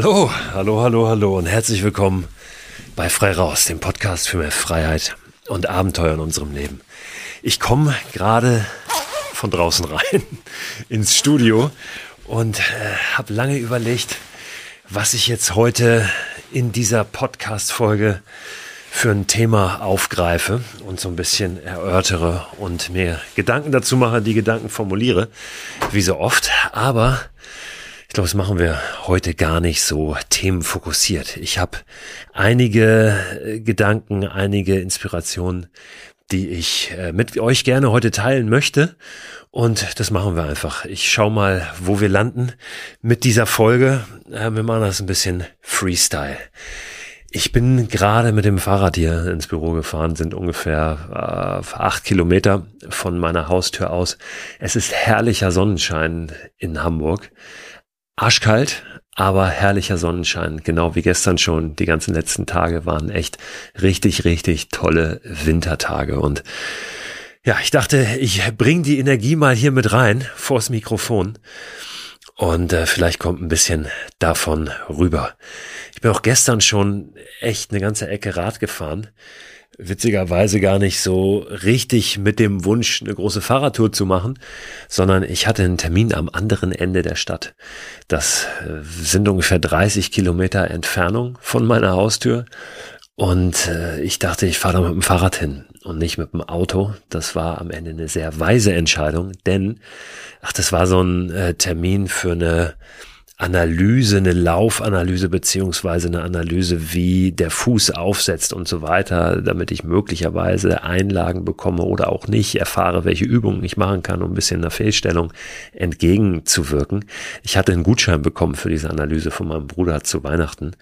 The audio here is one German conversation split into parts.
Hallo, hallo, hallo, hallo und herzlich willkommen bei Frei Raus, dem Podcast für mehr Freiheit und Abenteuer in unserem Leben. Ich komme gerade von draußen rein ins Studio und äh, habe lange überlegt, was ich jetzt heute in dieser Podcast-Folge für ein Thema aufgreife und so ein bisschen erörtere und mir Gedanken dazu mache, die Gedanken formuliere, wie so oft. Aber ich glaube, das machen wir heute gar nicht so themenfokussiert. Ich habe einige äh, Gedanken, einige Inspirationen, die ich äh, mit euch gerne heute teilen möchte. Und das machen wir einfach. Ich schau mal, wo wir landen mit dieser Folge. Äh, wir machen das ein bisschen Freestyle. Ich bin gerade mit dem Fahrrad hier ins Büro gefahren, sind ungefähr äh, acht Kilometer von meiner Haustür aus. Es ist herrlicher Sonnenschein in Hamburg. Arschkalt, aber herrlicher Sonnenschein, genau wie gestern schon. Die ganzen letzten Tage waren echt richtig, richtig tolle Wintertage. Und ja, ich dachte, ich bring die Energie mal hier mit rein vors Mikrofon. Und äh, vielleicht kommt ein bisschen davon rüber. Ich bin auch gestern schon echt eine ganze Ecke Rad gefahren witzigerweise gar nicht so richtig mit dem Wunsch, eine große Fahrradtour zu machen, sondern ich hatte einen Termin am anderen Ende der Stadt. Das äh, sind ungefähr 30 Kilometer Entfernung von meiner Haustür. Und äh, ich dachte, ich fahre da mit dem Fahrrad hin und nicht mit dem Auto. Das war am Ende eine sehr weise Entscheidung, denn, ach, das war so ein äh, Termin für eine Analyse, eine Laufanalyse beziehungsweise eine Analyse, wie der Fuß aufsetzt und so weiter, damit ich möglicherweise Einlagen bekomme oder auch nicht, erfahre, welche Übungen ich machen kann, um ein bisschen einer Fehlstellung entgegenzuwirken. Ich hatte einen Gutschein bekommen für diese Analyse von meinem Bruder zu Weihnachten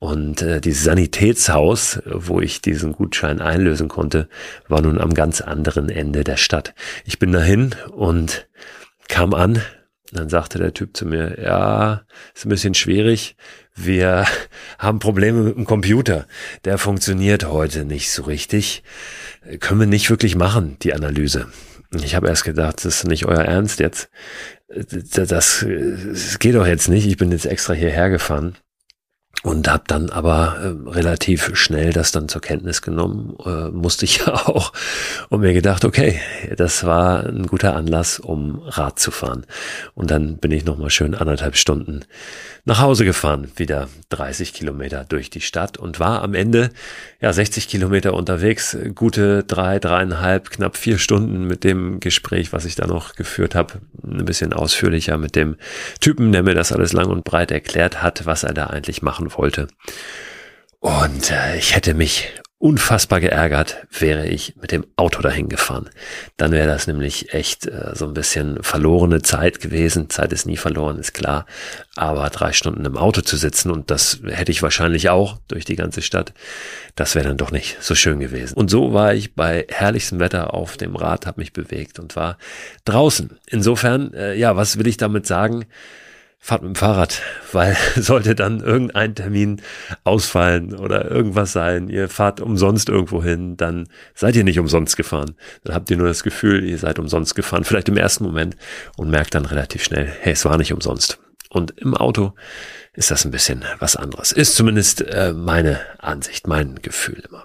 und äh, dieses Sanitätshaus, wo ich diesen Gutschein einlösen konnte, war nun am ganz anderen Ende der Stadt. Ich bin dahin und kam an, dann sagte der Typ zu mir, ja, ist ein bisschen schwierig. Wir haben Probleme mit dem Computer. Der funktioniert heute nicht so richtig. Können wir nicht wirklich machen, die Analyse. Ich habe erst gedacht, das ist nicht euer Ernst jetzt. Das, das, das geht doch jetzt nicht. Ich bin jetzt extra hierher gefahren und habe dann aber äh, relativ schnell das dann zur Kenntnis genommen, äh, musste ich ja auch und mir gedacht, okay, das war ein guter Anlass, um Rad zu fahren. Und dann bin ich nochmal schön anderthalb Stunden nach Hause gefahren, wieder 30 Kilometer durch die Stadt und war am Ende ja 60 Kilometer unterwegs, gute drei, dreieinhalb, knapp vier Stunden mit dem Gespräch, was ich da noch geführt habe, ein bisschen ausführlicher mit dem Typen, der mir das alles lang und breit erklärt hat, was er da eigentlich machen wollte. Und äh, ich hätte mich unfassbar geärgert, wäre ich mit dem Auto dahin gefahren. Dann wäre das nämlich echt äh, so ein bisschen verlorene Zeit gewesen. Zeit ist nie verloren, ist klar. Aber drei Stunden im Auto zu sitzen und das hätte ich wahrscheinlich auch durch die ganze Stadt, das wäre dann doch nicht so schön gewesen. Und so war ich bei herrlichstem Wetter auf dem Rad, habe mich bewegt und war draußen. Insofern, äh, ja, was will ich damit sagen? Fahrt mit dem Fahrrad, weil sollte dann irgendein Termin ausfallen oder irgendwas sein, ihr fahrt umsonst irgendwo hin, dann seid ihr nicht umsonst gefahren. Dann habt ihr nur das Gefühl, ihr seid umsonst gefahren, vielleicht im ersten Moment und merkt dann relativ schnell, hey, es war nicht umsonst. Und im Auto ist das ein bisschen was anderes. Ist zumindest äh, meine Ansicht, mein Gefühl immer.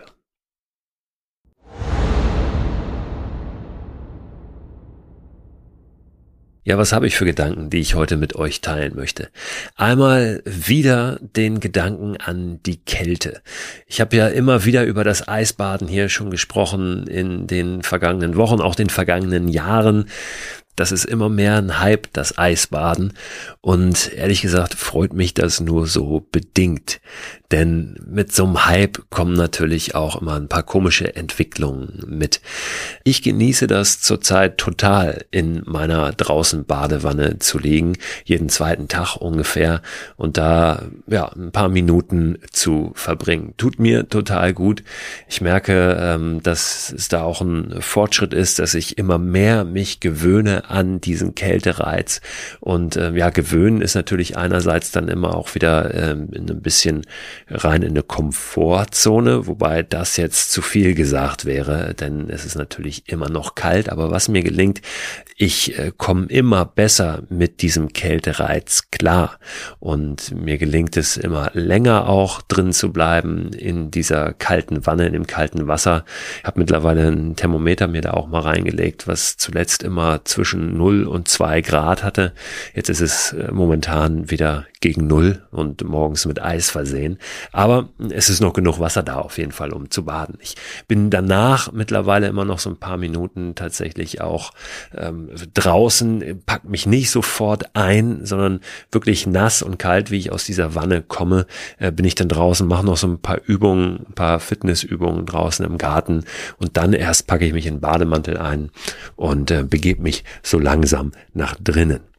Ja, was habe ich für Gedanken, die ich heute mit euch teilen möchte? Einmal wieder den Gedanken an die Kälte. Ich habe ja immer wieder über das Eisbaden hier schon gesprochen in den vergangenen Wochen, auch den vergangenen Jahren. Das ist immer mehr ein Hype, das Eisbaden. Und ehrlich gesagt freut mich das nur so bedingt. Denn mit so einem Hype kommen natürlich auch immer ein paar komische Entwicklungen mit. Ich genieße das zurzeit total, in meiner draußen Badewanne zu liegen, jeden zweiten Tag ungefähr und da ja ein paar Minuten zu verbringen. Tut mir total gut. Ich merke, ähm, dass es da auch ein Fortschritt ist, dass ich immer mehr mich gewöhne an diesen Kältereiz. Und ähm, ja, gewöhnen ist natürlich einerseits dann immer auch wieder ähm, ein bisschen rein in eine Komfortzone, wobei das jetzt zu viel gesagt wäre, denn es ist natürlich immer noch kalt, aber was mir gelingt, ich äh, komme immer besser mit diesem Kältereiz klar. Und mir gelingt es immer länger auch drin zu bleiben in dieser kalten Wanne, in dem kalten Wasser. Ich habe mittlerweile ein Thermometer mir da auch mal reingelegt, was zuletzt immer zwischen 0 und 2 Grad hatte. Jetzt ist es äh, momentan wieder gegen Null und morgens mit Eis versehen. Aber es ist noch genug Wasser da auf jeden Fall, um zu baden. Ich bin danach mittlerweile immer noch so ein paar Minuten tatsächlich auch ähm, draußen, pack mich nicht sofort ein, sondern wirklich nass und kalt, wie ich aus dieser Wanne komme, äh, bin ich dann draußen, mache noch so ein paar Übungen, ein paar Fitnessübungen draußen im Garten und dann erst packe ich mich in Bademantel ein und äh, begebe mich so langsam nach drinnen.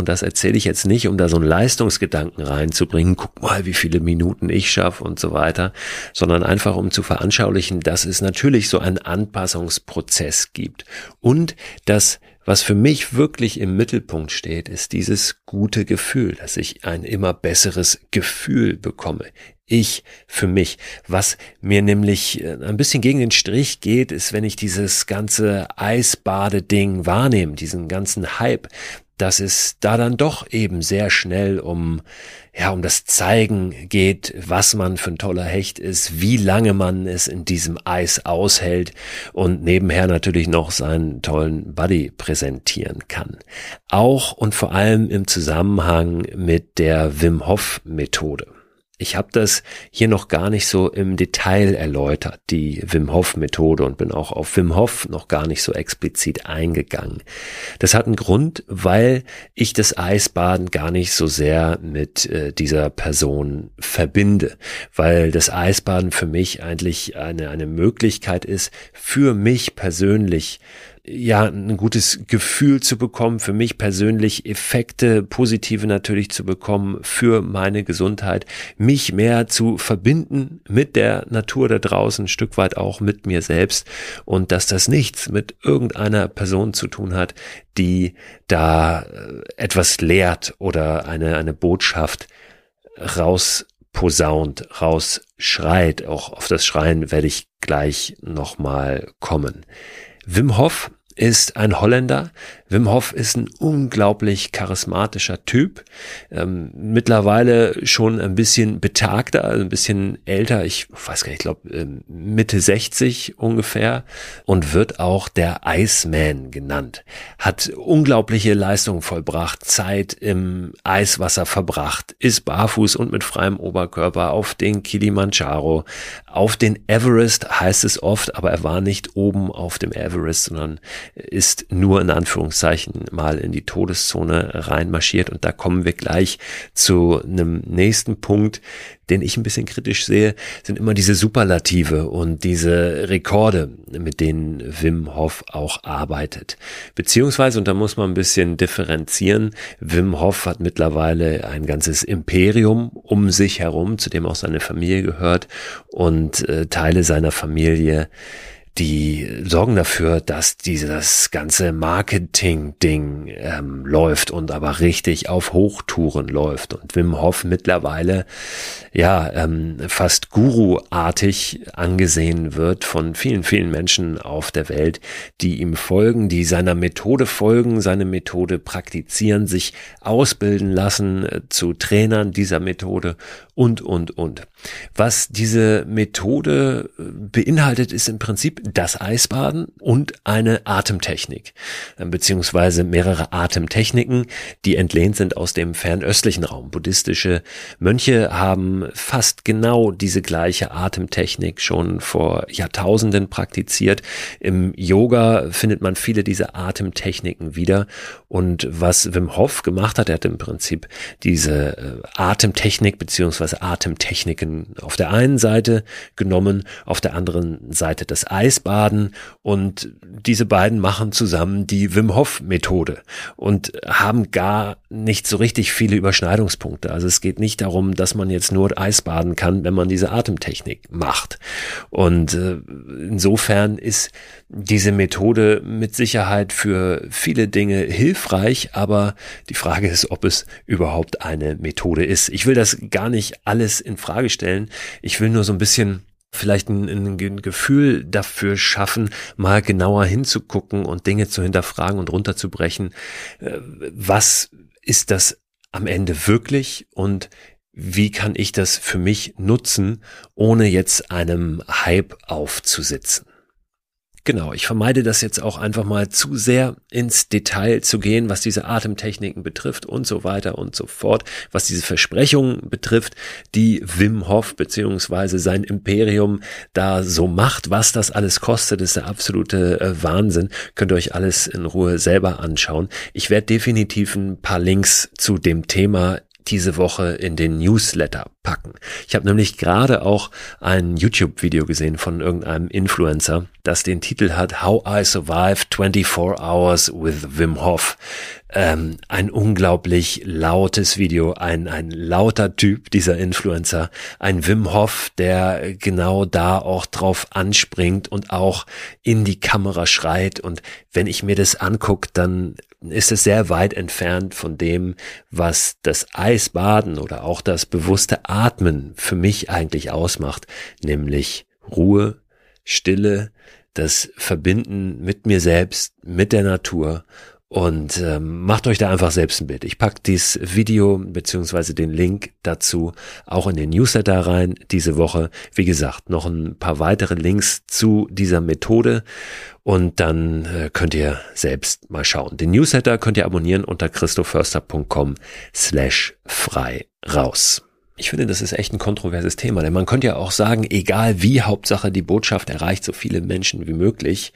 Und das erzähle ich jetzt nicht, um da so einen Leistungsgedanken reinzubringen, guck mal, wie viele Minuten ich schaffe und so weiter, sondern einfach um zu veranschaulichen, dass es natürlich so einen Anpassungsprozess gibt und dass was für mich wirklich im Mittelpunkt steht, ist dieses gute Gefühl, dass ich ein immer besseres Gefühl bekomme. Ich für mich. Was mir nämlich äh, ein bisschen gegen den Strich geht, ist, wenn ich dieses ganze Eisbade-Ding wahrnehme, diesen ganzen Hype, dass es da dann doch eben sehr schnell um, ja, um das Zeigen geht, was man für ein toller Hecht ist, wie lange man es in diesem Eis aushält und nebenher natürlich noch seinen tollen Buddy präsentieren kann. Auch und vor allem im Zusammenhang mit der Wim Hof Methode. Ich habe das hier noch gar nicht so im Detail erläutert, die Wim Hof Methode und bin auch auf Wim Hof noch gar nicht so explizit eingegangen. Das hat einen Grund, weil ich das Eisbaden gar nicht so sehr mit äh, dieser Person verbinde, weil das Eisbaden für mich eigentlich eine, eine Möglichkeit ist, für mich persönlich ja, ein gutes Gefühl zu bekommen, für mich persönlich Effekte, positive natürlich zu bekommen für meine Gesundheit, mich mehr zu verbinden mit der Natur da draußen, ein Stück weit auch mit mir selbst und dass das nichts mit irgendeiner Person zu tun hat, die da äh, etwas lehrt oder eine, eine Botschaft raus posaunt, rausschreit. Auch auf das Schreien werde ich gleich nochmal kommen. Wim Hof ist ein Holländer. Wim Hof ist ein unglaublich charismatischer Typ. Ähm, mittlerweile schon ein bisschen betagter, also ein bisschen älter. Ich weiß gar nicht, ich glaube ähm, Mitte 60 ungefähr und wird auch der Iceman genannt. Hat unglaubliche Leistungen vollbracht, Zeit im Eiswasser verbracht, ist barfuß und mit freiem Oberkörper auf den Kilimanjaro, auf den Everest heißt es oft, aber er war nicht oben auf dem Everest, sondern ist nur in Anführungszeichen mal in die Todeszone reinmarschiert. Und da kommen wir gleich zu einem nächsten Punkt, den ich ein bisschen kritisch sehe, sind immer diese Superlative und diese Rekorde, mit denen Wim Hof auch arbeitet. Beziehungsweise, und da muss man ein bisschen differenzieren, Wim Hof hat mittlerweile ein ganzes Imperium um sich herum, zu dem auch seine Familie gehört und äh, Teile seiner Familie die sorgen dafür, dass dieses ganze Marketing-Ding ähm, läuft und aber richtig auf Hochtouren läuft. Und Wim Hof mittlerweile ja ähm, fast Guru-artig angesehen wird von vielen, vielen Menschen auf der Welt, die ihm folgen, die seiner Methode folgen, seine Methode praktizieren, sich ausbilden lassen äh, zu Trainern dieser Methode und, und, und. Was diese Methode äh, beinhaltet, ist im Prinzip das Eisbaden und eine Atemtechnik, äh, beziehungsweise mehrere Atemtechniken, die entlehnt sind aus dem fernöstlichen Raum. Buddhistische Mönche haben fast genau diese gleiche Atemtechnik schon vor Jahrtausenden praktiziert. Im Yoga findet man viele dieser Atemtechniken wieder. Und was Wim Hof gemacht hat, er hat im Prinzip diese äh, Atemtechnik beziehungsweise Atemtechniken auf der einen Seite genommen, auf der anderen Seite das Eisbaden und diese beiden machen zusammen die Wim Hof Methode und haben gar nicht so richtig viele Überschneidungspunkte. Also es geht nicht darum, dass man jetzt nur Eisbaden kann, wenn man diese Atemtechnik macht. Und äh, insofern ist diese Methode mit Sicherheit für viele Dinge hilfreich, aber die Frage ist, ob es überhaupt eine Methode ist. Ich will das gar nicht alles in Frage stellen. Ich will nur so ein bisschen vielleicht ein, ein, Gefühl dafür schaffen, mal genauer hinzugucken und Dinge zu hinterfragen und runterzubrechen. Äh, was ist das am Ende wirklich und wie kann ich das für mich nutzen, ohne jetzt einem Hype aufzusitzen? Genau, ich vermeide das jetzt auch einfach mal zu sehr ins Detail zu gehen, was diese Atemtechniken betrifft und so weiter und so fort, was diese Versprechungen betrifft, die Wim Hof beziehungsweise sein Imperium da so macht, was das alles kostet, ist der absolute äh, Wahnsinn. Könnt ihr euch alles in Ruhe selber anschauen. Ich werde definitiv ein paar Links zu dem Thema diese Woche in den Newsletter packen. Ich habe nämlich gerade auch ein YouTube-Video gesehen von irgendeinem Influencer, das den Titel hat How I Survived 24 Hours with Wim Hof. Ähm, ein unglaublich lautes Video, ein, ein lauter Typ, dieser Influencer, ein Wim Hof, der genau da auch drauf anspringt und auch in die Kamera schreit. Und wenn ich mir das angucke, dann ist es sehr weit entfernt von dem, was das Eisbaden oder auch das bewusste Atmen für mich eigentlich ausmacht, nämlich Ruhe, Stille, das Verbinden mit mir selbst, mit der Natur und ähm, macht euch da einfach selbst ein Bild. Ich pack dieses Video beziehungsweise den Link dazu auch in den Newsletter rein diese Woche. Wie gesagt, noch ein paar weitere Links zu dieser Methode und dann äh, könnt ihr selbst mal schauen. Den Newsletter könnt ihr abonnieren unter christoförster.com slash frei raus. Ich finde, das ist echt ein kontroverses Thema, denn man könnte ja auch sagen, egal wie, Hauptsache die Botschaft erreicht so viele Menschen wie möglich.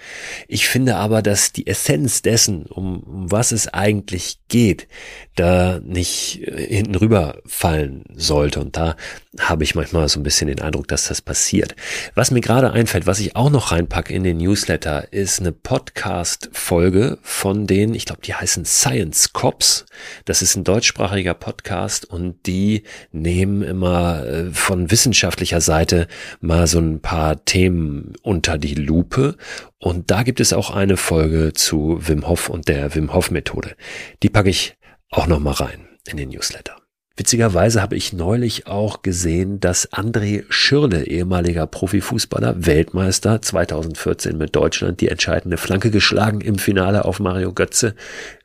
Ich finde aber, dass die Essenz dessen, um, um was es eigentlich geht, da nicht äh, hinten rüber fallen sollte. Und da habe ich manchmal so ein bisschen den Eindruck, dass das passiert. Was mir gerade einfällt, was ich auch noch reinpacke in den Newsletter, ist eine Podcast-Folge von denen, ich glaube, die heißen Science Cops. Das ist ein deutschsprachiger Podcast und die nehmen immer äh, von wissenschaftlicher Seite mal so ein paar Themen unter die Lupe. Und da gibt es auch eine Folge zu Wim Hof und der Wim Hof Methode. Die packe ich auch noch mal rein in den Newsletter. Witzigerweise habe ich neulich auch gesehen, dass André Schürle, ehemaliger Profifußballer, Weltmeister 2014 mit Deutschland, die entscheidende Flanke geschlagen im Finale auf Mario Götze,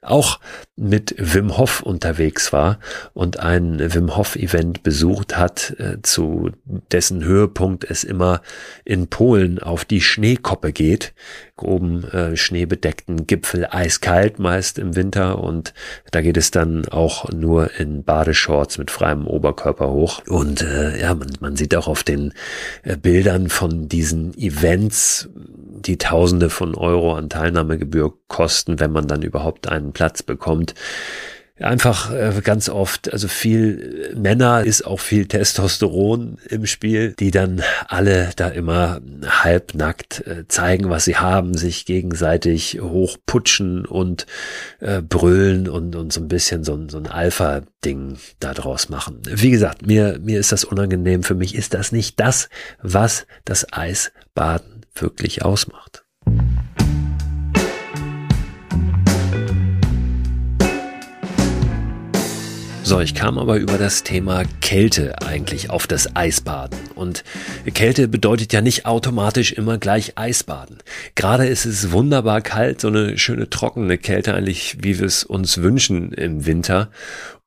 auch mit Wim Hof unterwegs war und ein Wim Hof Event besucht hat, äh, zu dessen Höhepunkt es immer in Polen auf die Schneekoppe geht, groben äh, schneebedeckten Gipfel eiskalt meist im Winter und da geht es dann auch nur in Badeshorts mit freiem Oberkörper hoch und äh, ja, man, man sieht auch auf den äh, Bildern von diesen Events die Tausende von Euro an Teilnahmegebühr kosten, wenn man dann überhaupt einen Platz bekommt einfach äh, ganz oft, also viel Männer ist auch viel Testosteron im Spiel, die dann alle da immer halbnackt äh, zeigen, was sie haben, sich gegenseitig hochputschen und äh, brüllen und, und so ein bisschen so, so ein Alpha-Ding da draus machen. Wie gesagt, mir, mir ist das unangenehm. Für mich ist das nicht das, was das Eisbaden wirklich ausmacht. So, ich kam aber über das Thema Kälte eigentlich auf das Eisbaden. Und Kälte bedeutet ja nicht automatisch immer gleich Eisbaden. Gerade ist es wunderbar kalt, so eine schöne trockene Kälte eigentlich, wie wir es uns wünschen im Winter.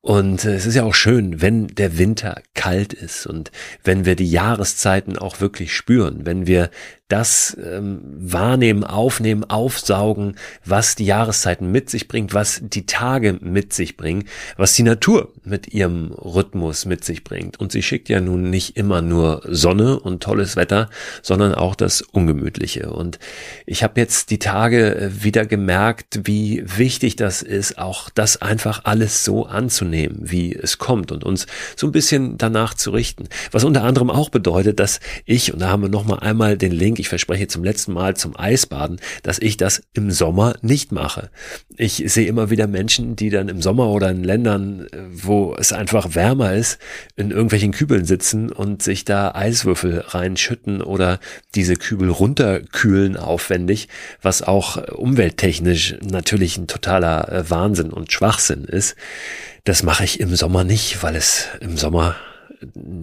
Und äh, es ist ja auch schön, wenn der Winter kalt ist und wenn wir die Jahreszeiten auch wirklich spüren, wenn wir das ähm, wahrnehmen, aufnehmen, aufsaugen, was die Jahreszeiten mit sich bringt, was die Tage mit sich bringen, was die Natur mit ihrem Rhythmus mit sich bringt. Und sie schickt ja nun nicht immer nur Sonne und tolles Wetter, sondern auch das Ungemütliche. Und ich habe jetzt die Tage äh, wieder gemerkt, wie wichtig das ist, auch das einfach alles so anzunehmen, wie es kommt und uns so ein bisschen danach zu richten. Was unter anderem auch bedeutet, dass ich, und da haben wir nochmal einmal den Link, ich verspreche zum letzten Mal zum Eisbaden, dass ich das im Sommer nicht mache. Ich sehe immer wieder Menschen, die dann im Sommer oder in Ländern, äh, wo es einfach wärmer ist, in irgendwelchen Kübeln sitzen und sich da Eiswürfel reinschütten oder diese Kübel runterkühlen aufwendig, was auch umwelttechnisch natürlich ein totaler äh, Wahnsinn und Schwachsinn ist. Das mache ich im Sommer nicht, weil es im Sommer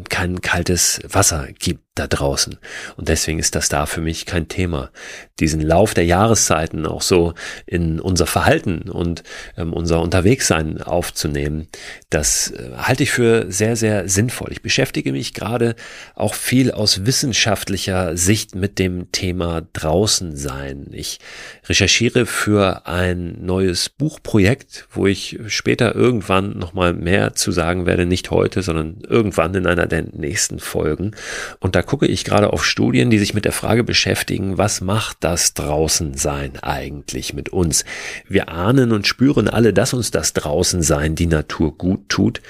kein kaltes Wasser gibt da draußen. Und deswegen ist das da für mich kein Thema. Diesen Lauf der Jahreszeiten auch so in unser Verhalten und ähm, unser Unterwegssein aufzunehmen, das äh, halte ich für sehr, sehr sinnvoll. Ich beschäftige mich gerade auch viel aus wissenschaftlicher Sicht mit dem Thema draußen sein. Ich recherchiere für ein neues Buchprojekt, wo ich später irgendwann nochmal mehr zu sagen werde, nicht heute, sondern irgendwann in einer der nächsten Folgen. Und da gucke ich gerade auf Studien, die sich mit der Frage beschäftigen, was macht das Draußensein eigentlich mit uns? Wir ahnen und spüren alle, dass uns das Draußensein die Natur gut tut.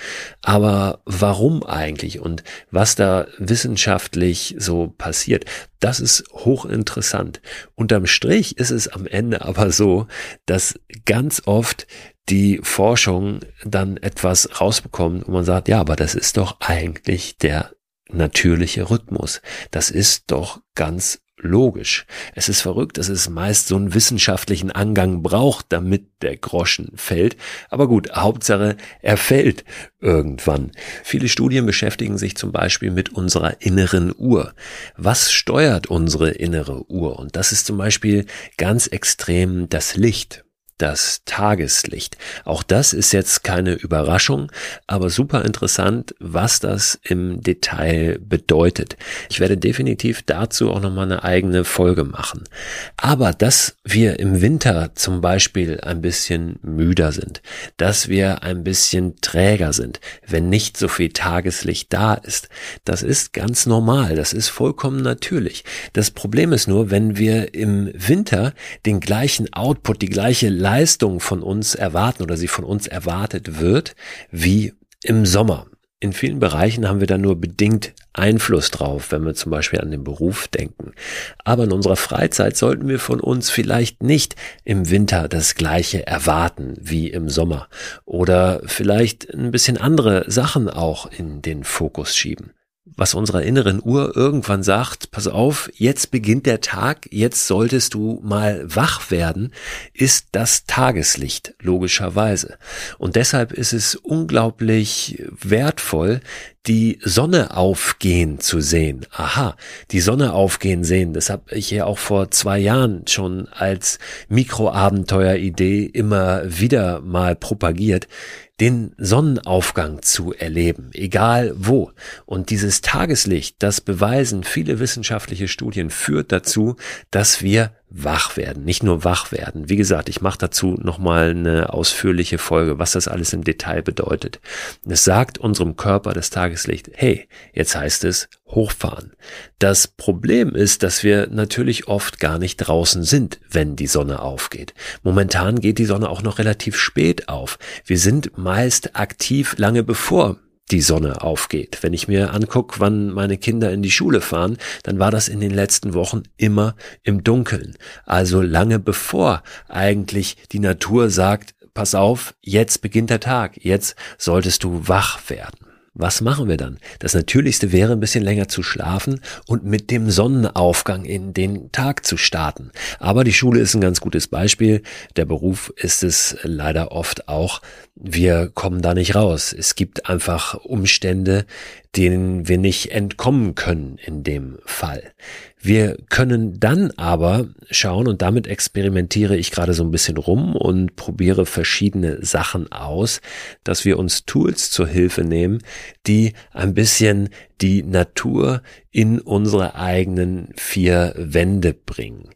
Aber warum eigentlich und was da wissenschaftlich so passiert, das ist hochinteressant. Unterm Strich ist es am Ende aber so, dass ganz oft die Forschung dann etwas rausbekommt und man sagt, ja, aber das ist doch eigentlich der natürliche Rhythmus. Das ist doch ganz logisch. Es ist verrückt, dass es meist so einen wissenschaftlichen Angang braucht, damit der Groschen fällt. Aber gut, Hauptsache, er fällt irgendwann. Viele Studien beschäftigen sich zum Beispiel mit unserer inneren Uhr. Was steuert unsere innere Uhr? Und das ist zum Beispiel ganz extrem das Licht das Tageslicht. Auch das ist jetzt keine Überraschung, aber super interessant, was das im Detail bedeutet. Ich werde definitiv dazu auch nochmal eine eigene Folge machen. Aber dass wir im Winter zum Beispiel ein bisschen müder sind, dass wir ein bisschen träger sind, wenn nicht so viel Tageslicht da ist, das ist ganz normal, das ist vollkommen natürlich. Das Problem ist nur, wenn wir im Winter den gleichen Output, die gleiche Leistung von uns erwarten oder sie von uns erwartet wird, wie im Sommer. In vielen Bereichen haben wir da nur bedingt Einfluss drauf, wenn wir zum Beispiel an den Beruf denken. Aber in unserer Freizeit sollten wir von uns vielleicht nicht im Winter das Gleiche erwarten wie im Sommer oder vielleicht ein bisschen andere Sachen auch in den Fokus schieben. Was unserer inneren Uhr irgendwann sagt, pass auf, jetzt beginnt der Tag, jetzt solltest du mal wach werden, ist das Tageslicht, logischerweise. Und deshalb ist es unglaublich wertvoll, die Sonne aufgehen zu sehen. Aha, die Sonne aufgehen sehen, das habe ich ja auch vor zwei Jahren schon als Mikroabenteuer-Idee immer wieder mal propagiert den Sonnenaufgang zu erleben, egal wo. Und dieses Tageslicht, das beweisen viele wissenschaftliche Studien, führt dazu, dass wir wach werden, nicht nur wach werden. Wie gesagt, ich mache dazu nochmal eine ausführliche Folge, was das alles im Detail bedeutet. Es sagt unserem Körper das Tageslicht, hey, jetzt heißt es hochfahren. Das Problem ist, dass wir natürlich oft gar nicht draußen sind, wenn die Sonne aufgeht. Momentan geht die Sonne auch noch relativ spät auf. Wir sind meist aktiv lange bevor die Sonne aufgeht. Wenn ich mir angucke, wann meine Kinder in die Schule fahren, dann war das in den letzten Wochen immer im Dunkeln. Also lange bevor eigentlich die Natur sagt, pass auf, jetzt beginnt der Tag, jetzt solltest du wach werden. Was machen wir dann? Das Natürlichste wäre, ein bisschen länger zu schlafen und mit dem Sonnenaufgang in den Tag zu starten. Aber die Schule ist ein ganz gutes Beispiel. Der Beruf ist es leider oft auch. Wir kommen da nicht raus. Es gibt einfach Umstände, denen wir nicht entkommen können in dem Fall. Wir können dann aber schauen und damit experimentiere ich gerade so ein bisschen rum und probiere verschiedene Sachen aus, dass wir uns Tools zur Hilfe nehmen, die ein bisschen die Natur in unsere eigenen vier Wände bringen.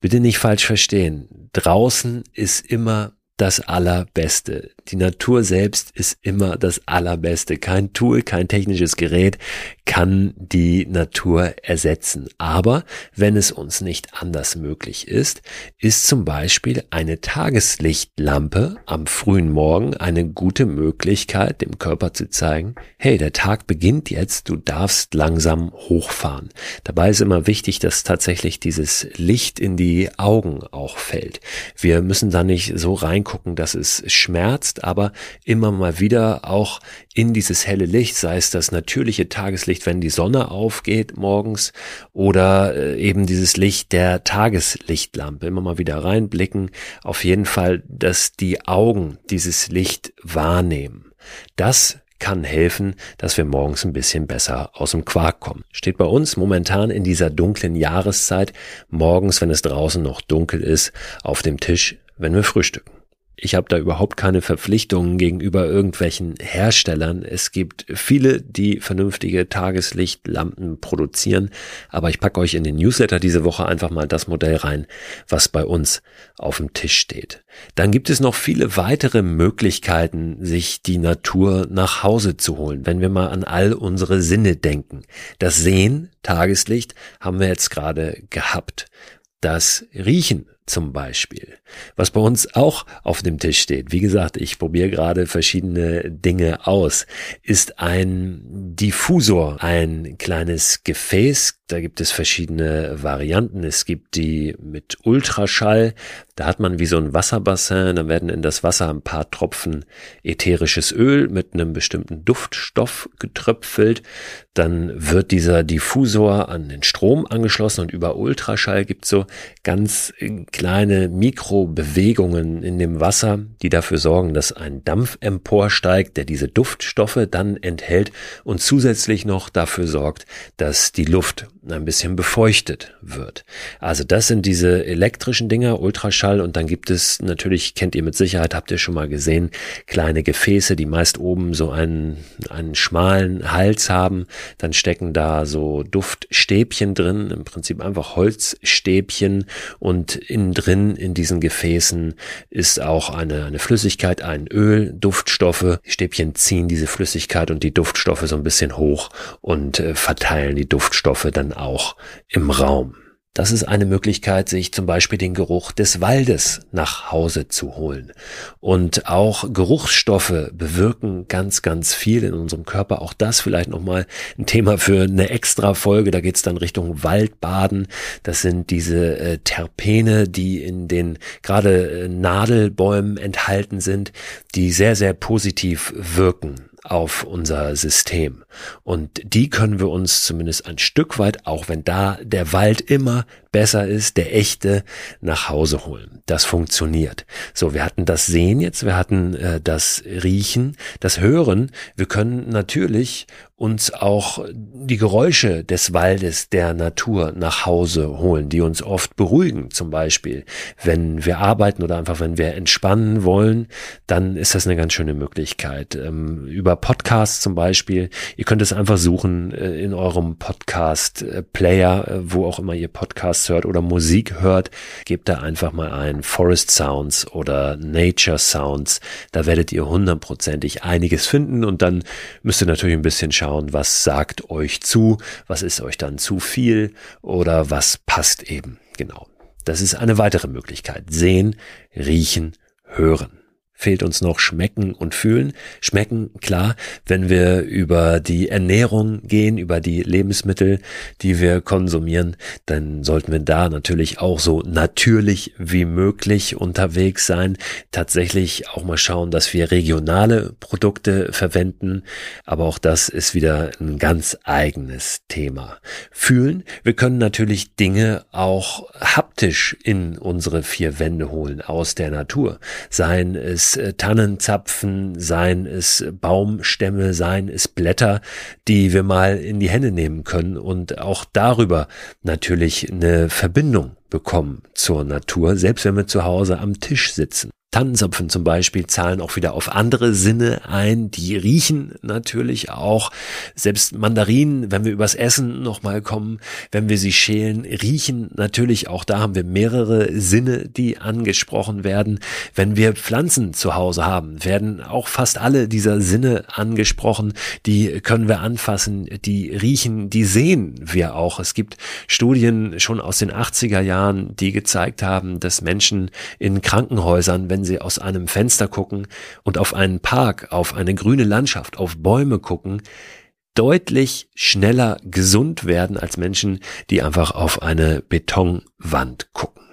Bitte nicht falsch verstehen. Draußen ist immer das Allerbeste. Die Natur selbst ist immer das Allerbeste. Kein Tool, kein technisches Gerät kann die Natur ersetzen. Aber wenn es uns nicht anders möglich ist, ist zum Beispiel eine Tageslichtlampe am frühen Morgen eine gute Möglichkeit, dem Körper zu zeigen, hey, der Tag beginnt jetzt, du darfst langsam hochfahren. Dabei ist immer wichtig, dass tatsächlich dieses Licht in die Augen auch fällt. Wir müssen da nicht so rein reingucken, dass es schmerzt, aber immer mal wieder auch in dieses helle Licht, sei es das natürliche Tageslicht, wenn die Sonne aufgeht morgens oder äh, eben dieses Licht der Tageslichtlampe, immer mal wieder reinblicken. Auf jeden Fall, dass die Augen dieses Licht wahrnehmen. Das kann helfen, dass wir morgens ein bisschen besser aus dem Quark kommen. Steht bei uns momentan in dieser dunklen Jahreszeit morgens, wenn es draußen noch dunkel ist, auf dem Tisch, wenn wir frühstücken. Ich habe da überhaupt keine Verpflichtungen gegenüber irgendwelchen Herstellern. Es gibt viele, die vernünftige Tageslichtlampen produzieren, aber ich packe euch in den Newsletter diese Woche einfach mal das Modell rein, was bei uns auf dem Tisch steht. Dann gibt es noch viele weitere Möglichkeiten, sich die Natur nach Hause zu holen, wenn wir mal an all unsere Sinne denken. Das Sehen, Tageslicht, haben wir jetzt gerade gehabt. Das Riechen zum Beispiel. Was bei uns auch auf dem Tisch steht, wie gesagt, ich probiere gerade verschiedene Dinge aus, ist ein Diffusor, ein kleines Gefäß. Da gibt es verschiedene Varianten. Es gibt die mit Ultraschall. Da hat man wie so ein Wasserbassin. Da werden in das Wasser ein paar Tropfen ätherisches Öl mit einem bestimmten Duftstoff getröpfelt. Dann wird dieser Diffusor an den Strom angeschlossen und über Ultraschall gibt so ganz kleine Mikrobewegungen in dem Wasser, die dafür sorgen, dass ein Dampf emporsteigt, der diese Duftstoffe dann enthält und zusätzlich noch dafür sorgt, dass die Luft ein bisschen befeuchtet wird. Also das sind diese elektrischen Dinger, Ultraschall und dann gibt es natürlich, kennt ihr mit Sicherheit, habt ihr schon mal gesehen, kleine Gefäße, die meist oben so einen, einen schmalen Hals haben. Dann stecken da so Duftstäbchen drin, im Prinzip einfach Holzstäbchen und innen drin in diesen Gefäßen ist auch eine, eine Flüssigkeit, ein Öl, Duftstoffe. Die Stäbchen ziehen diese Flüssigkeit und die Duftstoffe so ein bisschen hoch und äh, verteilen die Duftstoffe dann auch im Raum. Das ist eine Möglichkeit, sich zum Beispiel den Geruch des Waldes nach Hause zu holen. Und auch Geruchsstoffe bewirken ganz, ganz viel in unserem Körper. Auch das vielleicht nochmal ein Thema für eine extra Folge. Da geht's dann Richtung Waldbaden. Das sind diese äh, Terpene, die in den gerade äh, Nadelbäumen enthalten sind, die sehr, sehr positiv wirken auf unser System. Und die können wir uns zumindest ein Stück weit, auch wenn da der Wald immer besser ist, der echte nach Hause holen. Das funktioniert. So, wir hatten das Sehen jetzt, wir hatten äh, das Riechen, das Hören. Wir können natürlich uns auch die Geräusche des Waldes, der Natur nach Hause holen, die uns oft beruhigen. Zum Beispiel, wenn wir arbeiten oder einfach wenn wir entspannen wollen, dann ist das eine ganz schöne Möglichkeit. Ähm, über Podcasts zum Beispiel. Ihr könnt es einfach suchen äh, in eurem Podcast-Player, äh, wo auch immer ihr Podcasts hört oder Musik hört. Gebt da einfach mal ein Forest Sounds oder Nature Sounds. Da werdet ihr hundertprozentig einiges finden und dann müsst ihr natürlich ein bisschen schauen, schauen, was sagt euch zu, was ist euch dann zu viel oder was passt eben. Genau. Das ist eine weitere Möglichkeit. Sehen, riechen, hören fehlt uns noch Schmecken und Fühlen. Schmecken, klar, wenn wir über die Ernährung gehen, über die Lebensmittel, die wir konsumieren, dann sollten wir da natürlich auch so natürlich wie möglich unterwegs sein. Tatsächlich auch mal schauen, dass wir regionale Produkte verwenden. Aber auch das ist wieder ein ganz eigenes Thema. Fühlen, wir können natürlich Dinge auch haptisch in unsere vier Wände holen aus der Natur. Seien es äh, Tannenzapfen, seien es Baumstämme, seien es Blätter, die wir mal in die Hände nehmen können und auch darüber natürlich eine Verbindung bekommen zur Natur, selbst wenn wir zu Hause am Tisch sitzen. Tannenzapfen zum Beispiel zahlen auch wieder auf andere Sinne ein. Die riechen natürlich auch. Selbst Mandarinen, wenn wir übers Essen nochmal kommen, wenn wir sie schälen, riechen natürlich auch. Da haben wir mehrere Sinne, die angesprochen werden. Wenn wir Pflanzen zu Hause haben, werden auch fast alle dieser Sinne angesprochen. Die können wir anfassen, die riechen, die sehen wir auch. Es gibt Studien schon aus den 80er Jahren, die gezeigt haben, dass Menschen in Krankenhäusern, wenn sie aus einem Fenster gucken und auf einen Park, auf eine grüne Landschaft, auf Bäume gucken, deutlich schneller gesund werden als Menschen, die einfach auf eine Betonwand gucken.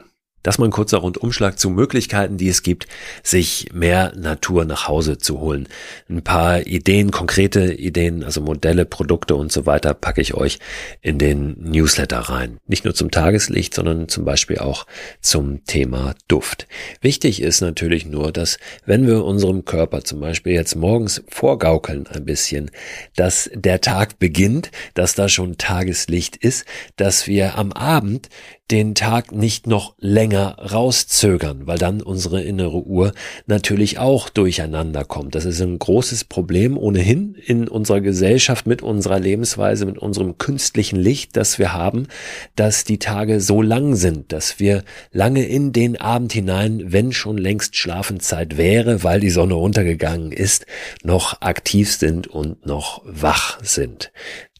Das mal ein kurzer Rundumschlag zu Möglichkeiten, die es gibt, sich mehr Natur nach Hause zu holen. Ein paar Ideen, konkrete Ideen, also Modelle, Produkte und so weiter packe ich euch in den Newsletter rein. Nicht nur zum Tageslicht, sondern zum Beispiel auch zum Thema Duft. Wichtig ist natürlich nur, dass wenn wir unserem Körper zum Beispiel jetzt morgens vorgaukeln ein bisschen, dass der Tag beginnt, dass da schon Tageslicht ist, dass wir am Abend den Tag nicht noch länger rauszögern, weil dann unsere innere Uhr natürlich auch durcheinander kommt. Das ist ein großes Problem ohnehin in unserer Gesellschaft mit unserer Lebensweise, mit unserem künstlichen Licht, das wir haben, dass die Tage so lang sind, dass wir lange in den Abend hinein, wenn schon längst Schlafenszeit wäre, weil die Sonne untergegangen ist, noch aktiv sind und noch wach sind.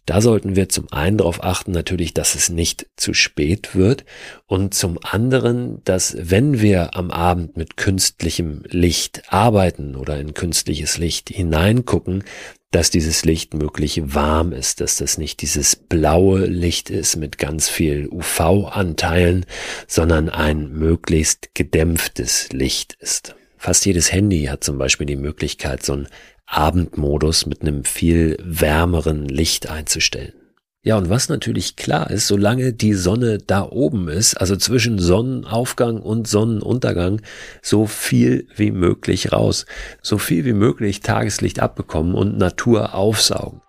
Da sollten wir zum einen darauf achten, natürlich, dass es nicht zu spät wird und zum anderen, dass wenn wir am Abend mit künstlichem Licht arbeiten oder in künstliches Licht hineingucken, dass dieses Licht möglich warm ist, dass das nicht dieses blaue Licht ist mit ganz viel UV-Anteilen, sondern ein möglichst gedämpftes Licht ist. Fast jedes Handy hat zum Beispiel die Möglichkeit, so ein Abendmodus mit einem viel wärmeren Licht einzustellen. Ja, und was natürlich klar ist, solange die Sonne da oben ist, also zwischen Sonnenaufgang und Sonnenuntergang, so viel wie möglich raus, so viel wie möglich Tageslicht abbekommen und Natur aufsaugen.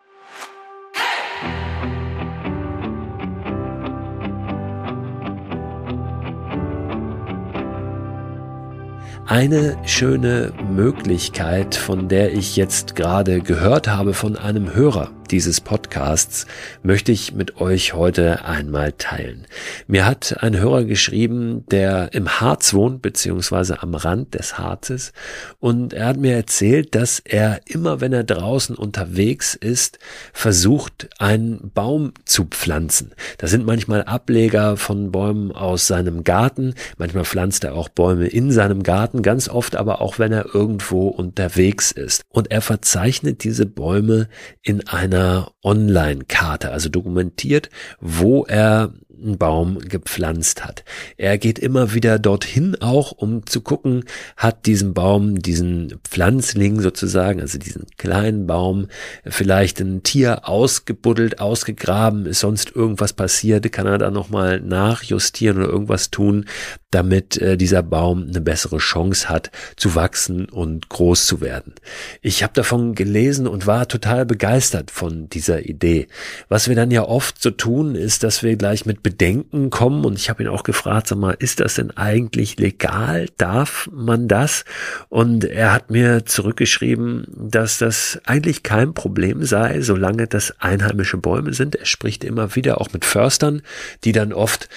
Eine schöne Möglichkeit, von der ich jetzt gerade gehört habe von einem Hörer, dieses Podcasts möchte ich mit euch heute einmal teilen. Mir hat ein Hörer geschrieben, der im Harz wohnt, beziehungsweise am Rand des Harzes, und er hat mir erzählt, dass er immer, wenn er draußen unterwegs ist, versucht, einen Baum zu pflanzen. Das sind manchmal Ableger von Bäumen aus seinem Garten, manchmal pflanzt er auch Bäume in seinem Garten, ganz oft aber auch, wenn er irgendwo unterwegs ist. Und er verzeichnet diese Bäume in einer Online-Karte, also dokumentiert, wo er einen Baum gepflanzt hat. Er geht immer wieder dorthin auch, um zu gucken, hat diesen Baum, diesen Pflanzling sozusagen, also diesen kleinen Baum, vielleicht ein Tier ausgebuddelt, ausgegraben, ist sonst irgendwas passiert, kann er da nochmal nachjustieren oder irgendwas tun, damit äh, dieser Baum eine bessere Chance hat zu wachsen und groß zu werden. Ich habe davon gelesen und war total begeistert von dieser Idee. Was wir dann ja oft so tun, ist, dass wir gleich mit Bedenken kommen und ich habe ihn auch gefragt, sag mal, ist das denn eigentlich legal? Darf man das? Und er hat mir zurückgeschrieben, dass das eigentlich kein Problem sei, solange das einheimische Bäume sind. Er spricht immer wieder auch mit Förstern, die dann oft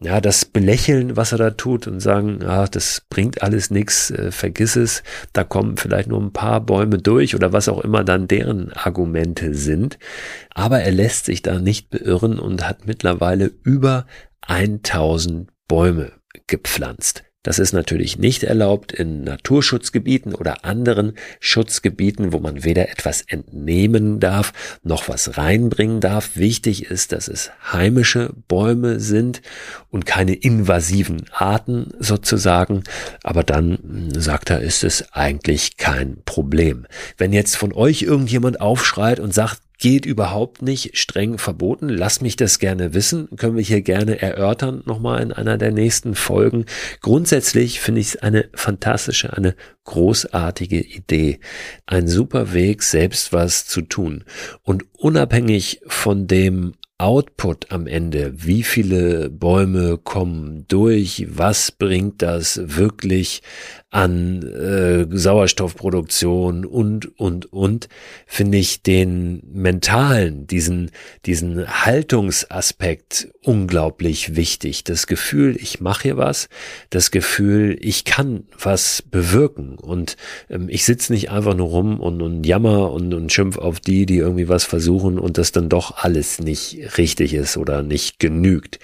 ja, das belächeln, was er da tut und sagen, ah, das bringt alles nichts, äh, vergiss es, da kommen vielleicht nur ein paar Bäume durch oder was auch immer dann deren Argumente sind. Aber er lässt sich da nicht beirren und hat mittlerweile über 1000 Bäume gepflanzt. Das ist natürlich nicht erlaubt in Naturschutzgebieten oder anderen Schutzgebieten, wo man weder etwas entnehmen darf, noch was reinbringen darf. Wichtig ist, dass es heimische Bäume sind und keine invasiven Arten sozusagen. Aber dann, hm, sagt er, ist es eigentlich kein Problem. Wenn jetzt von euch irgendjemand aufschreit und sagt, geht überhaupt nicht streng verboten. Lass mich das gerne wissen. Können wir hier gerne erörtern nochmal in einer der nächsten Folgen. Grundsätzlich finde ich es eine fantastische, eine großartige Idee. Ein super Weg, selbst was zu tun. Und unabhängig von dem Output am Ende, wie viele Bäume kommen durch, was bringt das wirklich an äh, Sauerstoffproduktion und, und, und, finde ich den mentalen, diesen, diesen Haltungsaspekt unglaublich wichtig. Das Gefühl, ich mache hier was, das Gefühl, ich kann was bewirken. Und ähm, ich sitze nicht einfach nur rum und, und jammer und, und schimpf auf die, die irgendwie was versuchen und das dann doch alles nicht richtig ist oder nicht genügt.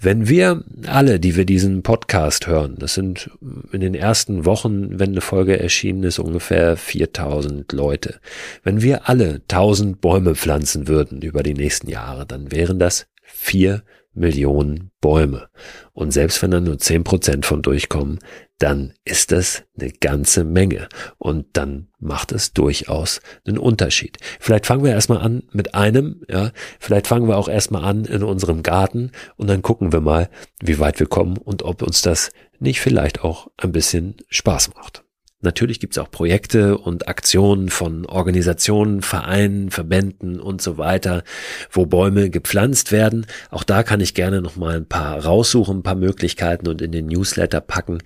Wenn wir alle, die wir diesen Podcast hören, das sind in den ersten Wochen, wenn eine Folge erschienen ist, ungefähr 4000 Leute. Wenn wir alle 1000 Bäume pflanzen würden über die nächsten Jahre, dann wären das vier Millionen Bäume. Und selbst wenn da nur zehn Prozent von durchkommen, dann ist das eine ganze Menge. Und dann macht es durchaus einen Unterschied. Vielleicht fangen wir erstmal an mit einem, ja. Vielleicht fangen wir auch erstmal an in unserem Garten und dann gucken wir mal, wie weit wir kommen und ob uns das nicht vielleicht auch ein bisschen Spaß macht. Natürlich gibt es auch Projekte und Aktionen von Organisationen, Vereinen, Verbänden und so weiter, wo Bäume gepflanzt werden. Auch da kann ich gerne noch mal ein paar raussuchen, ein paar Möglichkeiten und in den Newsletter packen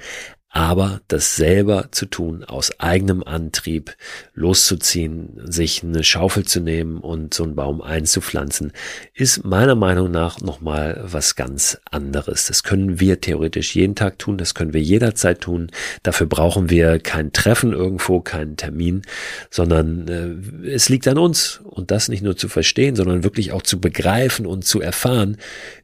aber das selber zu tun, aus eigenem Antrieb loszuziehen, sich eine Schaufel zu nehmen und so einen Baum einzupflanzen, ist meiner Meinung nach nochmal was ganz anderes. Das können wir theoretisch jeden Tag tun, das können wir jederzeit tun. Dafür brauchen wir kein Treffen irgendwo, keinen Termin, sondern äh, es liegt an uns und das nicht nur zu verstehen, sondern wirklich auch zu begreifen und zu erfahren,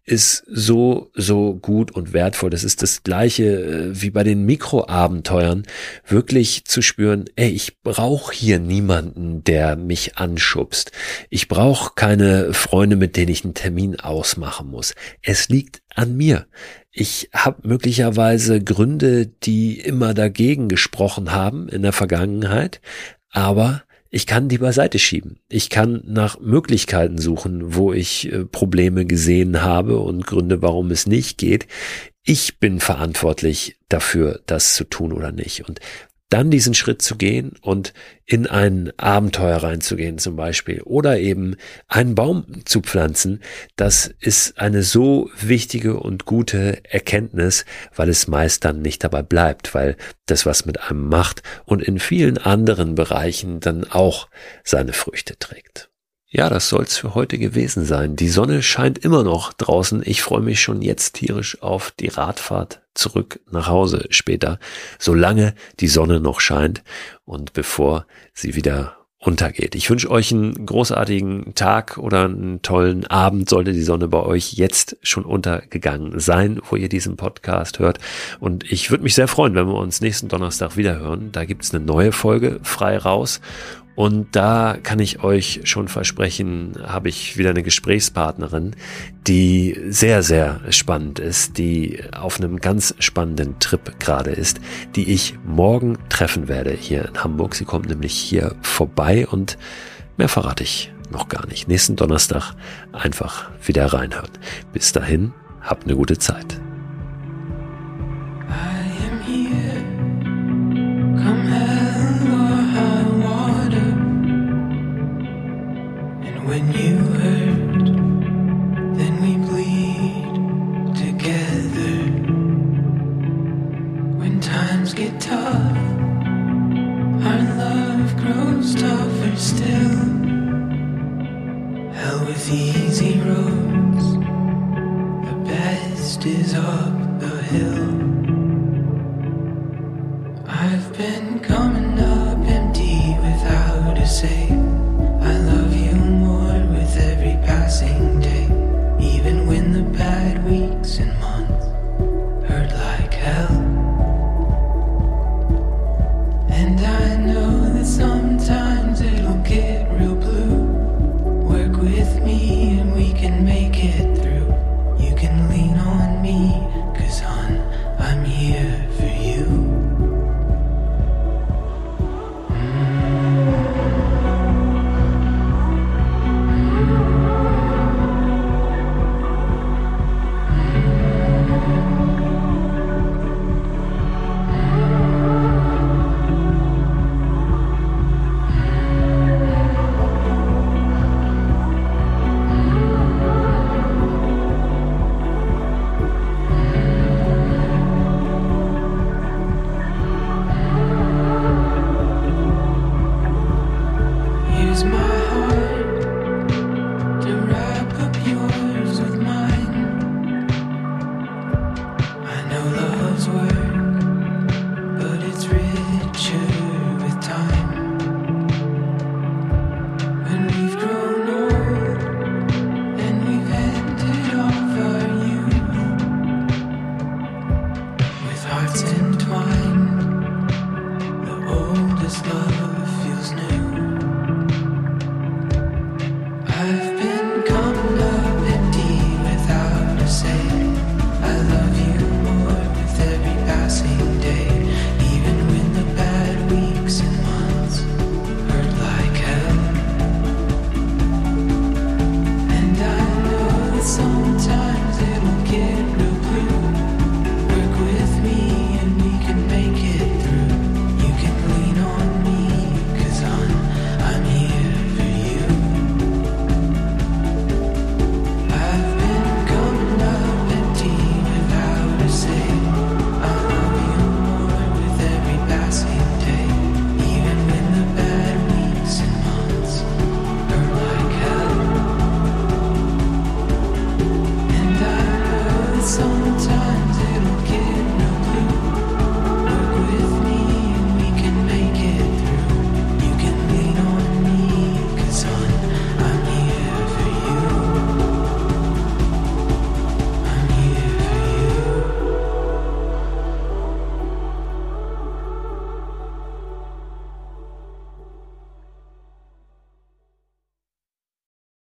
ist so, so gut und wertvoll. Das ist das gleiche äh, wie bei den Mikroabenteuern, wirklich zu spüren, ey, ich brauche hier niemanden, der mich anschubst. Ich brauche keine Freunde, mit denen ich einen Termin ausmachen muss. Es liegt an mir. Ich habe möglicherweise Gründe, die immer dagegen gesprochen haben in der Vergangenheit, aber ich kann die beiseite schieben. Ich kann nach Möglichkeiten suchen, wo ich äh, Probleme gesehen habe und Gründe, warum es nicht geht. Ich bin verantwortlich dafür, das zu tun oder nicht. Und dann diesen Schritt zu gehen und in ein Abenteuer reinzugehen zum Beispiel oder eben einen Baum zu pflanzen, das ist eine so wichtige und gute Erkenntnis, weil es meist dann nicht dabei bleibt, weil das was mit einem macht und in vielen anderen Bereichen dann auch seine Früchte trägt. Ja, das soll's für heute gewesen sein. Die Sonne scheint immer noch draußen. Ich freue mich schon jetzt tierisch auf die Radfahrt zurück nach Hause später, solange die Sonne noch scheint und bevor sie wieder untergeht. Ich wünsche euch einen großartigen Tag oder einen tollen Abend, sollte die Sonne bei euch jetzt schon untergegangen sein, wo ihr diesen Podcast hört. Und ich würde mich sehr freuen, wenn wir uns nächsten Donnerstag wieder hören. Da gibt's eine neue Folge frei raus. Und da kann ich euch schon versprechen, habe ich wieder eine Gesprächspartnerin, die sehr, sehr spannend ist, die auf einem ganz spannenden Trip gerade ist, die ich morgen treffen werde hier in Hamburg. Sie kommt nämlich hier vorbei und mehr verrate ich noch gar nicht. Nächsten Donnerstag einfach wieder reinhören. Bis dahin, habt eine gute Zeit.